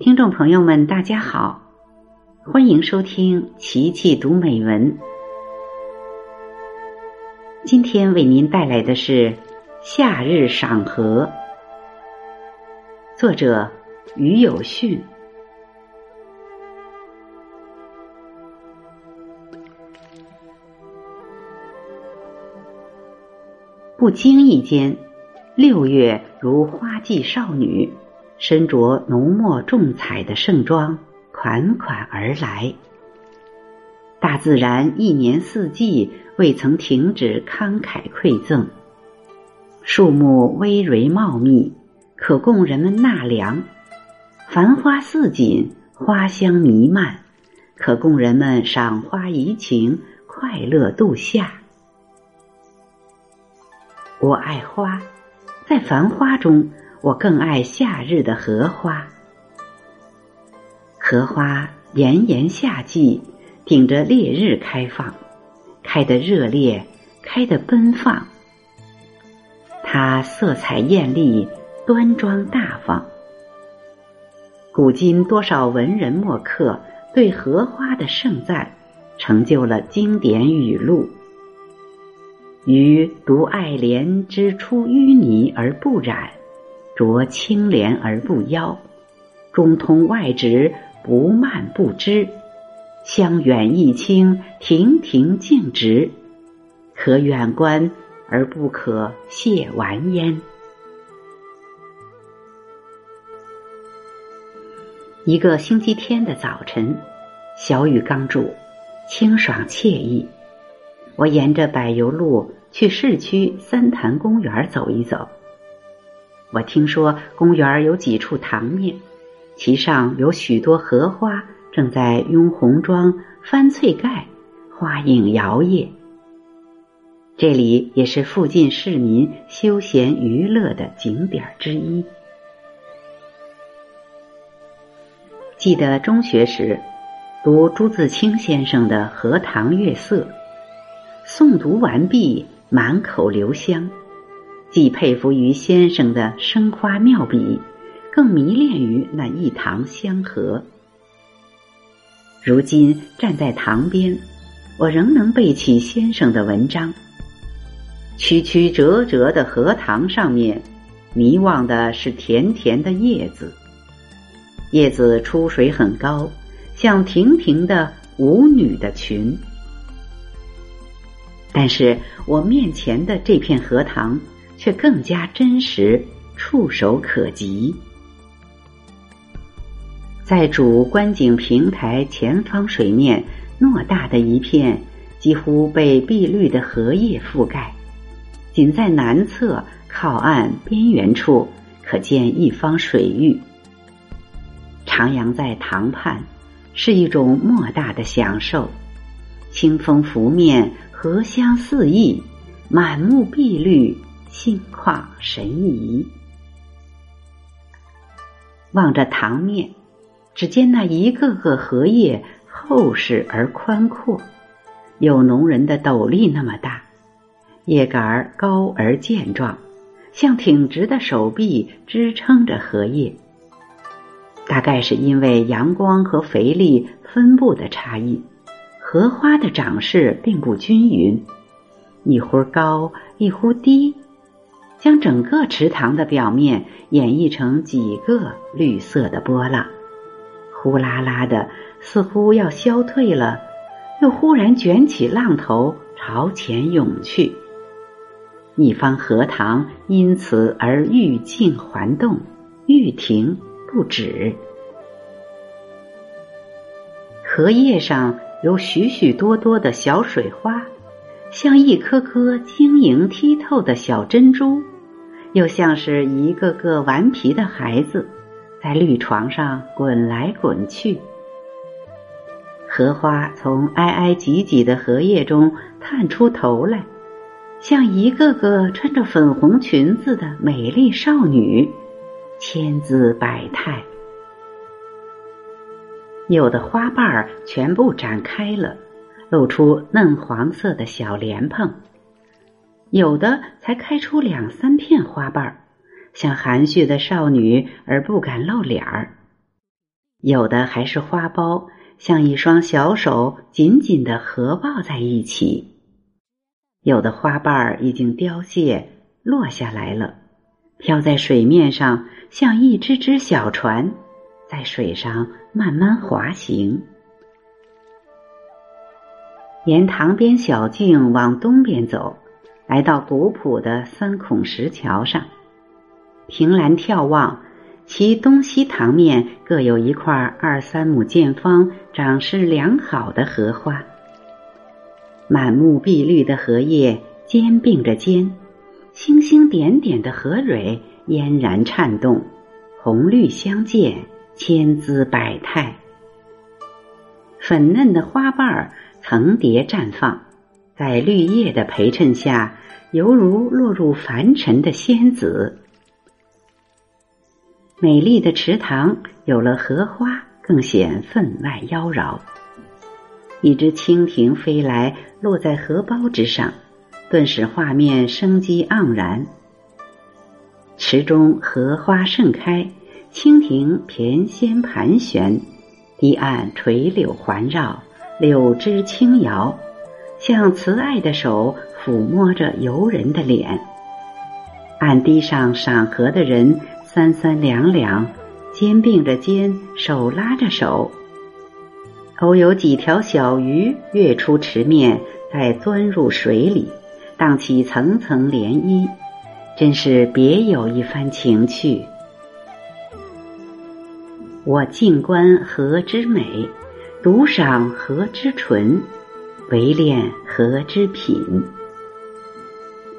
听众朋友们，大家好，欢迎收听琪琪读美文。今天为您带来的是《夏日赏荷》，作者于有训。不经意间，六月如花季少女。身着浓墨重彩的盛装，款款而来。大自然一年四季未曾停止慷慨馈赠，树木葳蕤茂密，可供人们纳凉；繁花似锦，花香弥漫，可供人们赏花怡情，快乐度夏。我爱花，在繁花中。我更爱夏日的荷花，荷花炎炎夏季，顶着烈日开放，开得热烈，开得奔放。它色彩艳丽，端庄大方。古今多少文人墨客对荷花的盛赞，成就了经典语录。于独爱莲之出淤泥而不染。濯清涟而不妖，中通外直，不蔓不枝，香远益清，亭亭净植，可远观而不可亵玩焉。一个星期天的早晨，小雨刚住，清爽惬意。我沿着柏油路去市区三潭公园走一走。我听说公园有几处塘面，其上有许多荷花正在拥红妆、翻翠盖，花影摇曳。这里也是附近市民休闲娱乐的景点之一。记得中学时读朱自清先生的《荷塘月色》，诵读完毕，满口留香。既佩服于先生的生花妙笔，更迷恋于那一塘香荷。如今站在塘边，我仍能背起先生的文章。曲曲折折的荷塘上面，迷望的是甜甜的叶子，叶子出水很高，像亭亭的舞女的裙。但是我面前的这片荷塘。却更加真实，触手可及。在主观景平台前方水面，偌大的一片几乎被碧绿的荷叶覆盖。仅在南侧靠岸边缘处，可见一方水域。徜徉在塘畔，是一种莫大的享受。清风拂面，荷香四溢，满目碧绿。心旷神怡，望着塘面，只见那一个个荷叶厚实而宽阔，有农人的斗笠那么大，叶杆儿高而健壮，像挺直的手臂支撑着荷叶。大概是因为阳光和肥力分布的差异，荷花的长势并不均匀，一忽高，一忽低。将整个池塘的表面演绎成几个绿色的波浪，呼啦啦的，似乎要消退了，又忽然卷起浪头朝前涌去。一方荷塘因此而欲静还动，欲停不止。荷叶上有许许多多的小水花。像一颗颗晶莹剔透的小珍珠，又像是一个个顽皮的孩子，在绿床上滚来滚去。荷花从挨挨挤挤的荷叶中探出头来，像一个个穿着粉红裙子的美丽少女，千姿百态。有的花瓣儿全部展开了。露出嫩黄色的小莲蓬，有的才开出两三片花瓣儿，像含蓄的少女而不敢露脸儿。有的还是花苞，像一双小手紧紧的合抱在一起；有的花瓣儿已经凋谢，落下来了，飘在水面上，像一只只小船，在水上慢慢滑行。沿塘边小径往东边走，来到古朴的三孔石桥上，凭栏眺望。其东西塘面各有一块二三亩见方、长势良好的荷花，满目碧绿的荷叶肩并着肩，星星点点的荷蕊嫣然颤动，红绿相间，千姿百态。粉嫩的花瓣儿层叠绽放，在绿叶的陪衬下，犹如落入凡尘的仙子。美丽的池塘有了荷花，更显分外妖娆。一只蜻蜓飞来，落在荷包之上，顿时画面生机盎然。池中荷花盛开，蜻蜓翩跹盘旋，堤岸垂柳环绕，柳枝轻摇，像慈爱的手抚摸着游人的脸。岸堤上赏荷的人。三三两两，肩并着肩，手拉着手。偶有几条小鱼跃出池面，再钻入水里，荡起层层涟漪，真是别有一番情趣。我静观荷之美，独赏荷之纯，唯恋荷之品。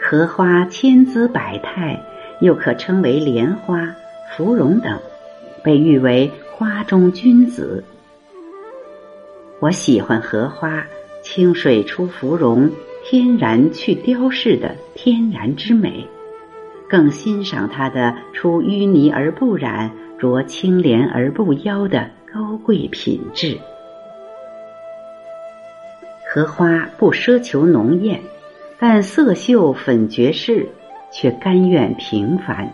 荷花千姿百态。又可称为莲花、芙蓉等，被誉为花中君子。我喜欢荷花，清水出芙蓉，天然去雕饰的天然之美，更欣赏它的出淤泥而不染、濯清涟而不妖的高贵品质。荷花不奢求浓艳，但色秀粉绝世。却甘愿平凡。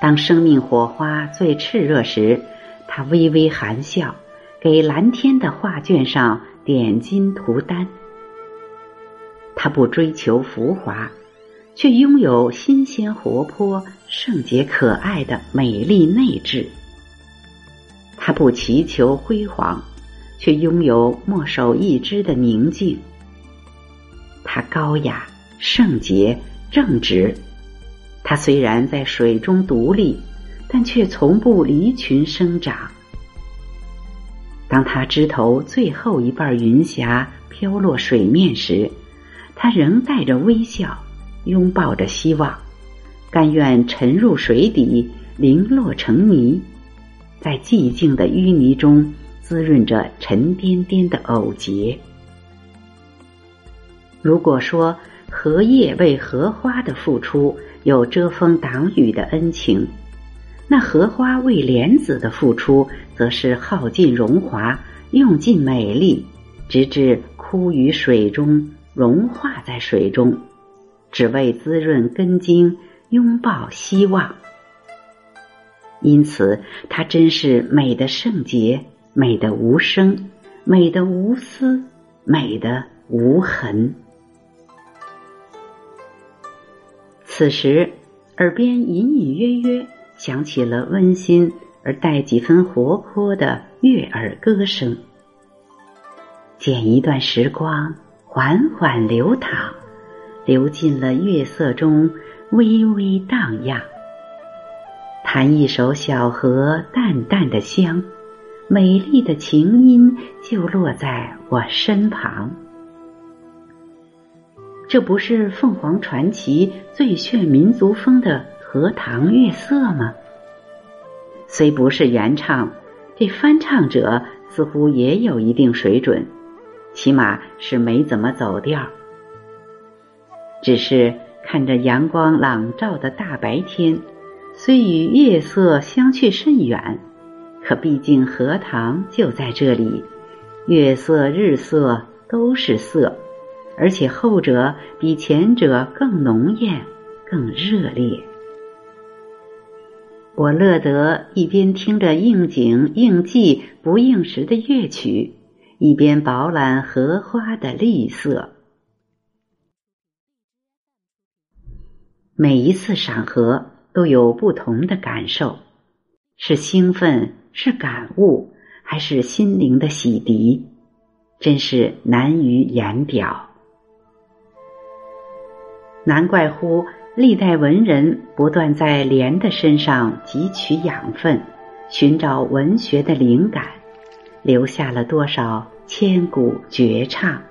当生命火花最炽热时，他微微含笑，给蓝天的画卷上点金涂丹。他不追求浮华，却拥有新鲜活泼、圣洁可爱的美丽内质。他不祈求辉煌，却拥有墨守一枝的宁静。他高雅、圣洁。正直，它虽然在水中独立，但却从不离群生长。当它枝头最后一瓣云霞飘落水面时，它仍带着微笑，拥抱着希望，甘愿沉入水底，零落成泥，在寂静的淤泥中滋润着沉甸甸的藕节。如果说，荷叶为荷花的付出有遮风挡雨的恩情，那荷花为莲子的付出则是耗尽荣华，用尽美丽，直至枯于水中，融化在水中，只为滋润根茎，拥抱希望。因此，它真是美的圣洁，美的无声，美的无私，美的无痕。此时，耳边隐隐约约响起了温馨而带几分活泼的悦耳歌声。剪一段时光，缓缓流淌，流进了月色中，微微荡漾。弹一首小河，淡淡的香，美丽的琴音就落在我身旁。这不是凤凰传奇最炫民族风的荷塘月色吗？虽不是原唱，这翻唱者似乎也有一定水准，起码是没怎么走调。只是看着阳光朗照的大白天，虽与月色相去甚远，可毕竟荷塘就在这里，月色、日色都是色。而且后者比前者更浓艳、更热烈。我乐得一边听着应景应季不应时的乐曲，一边饱览荷花的绿色。每一次赏荷都有不同的感受，是兴奋，是感悟，还是心灵的洗涤，真是难于言表。难怪乎。历代文人不断在莲的身上汲取养分，寻找文学的灵感，留下了多少千古绝唱。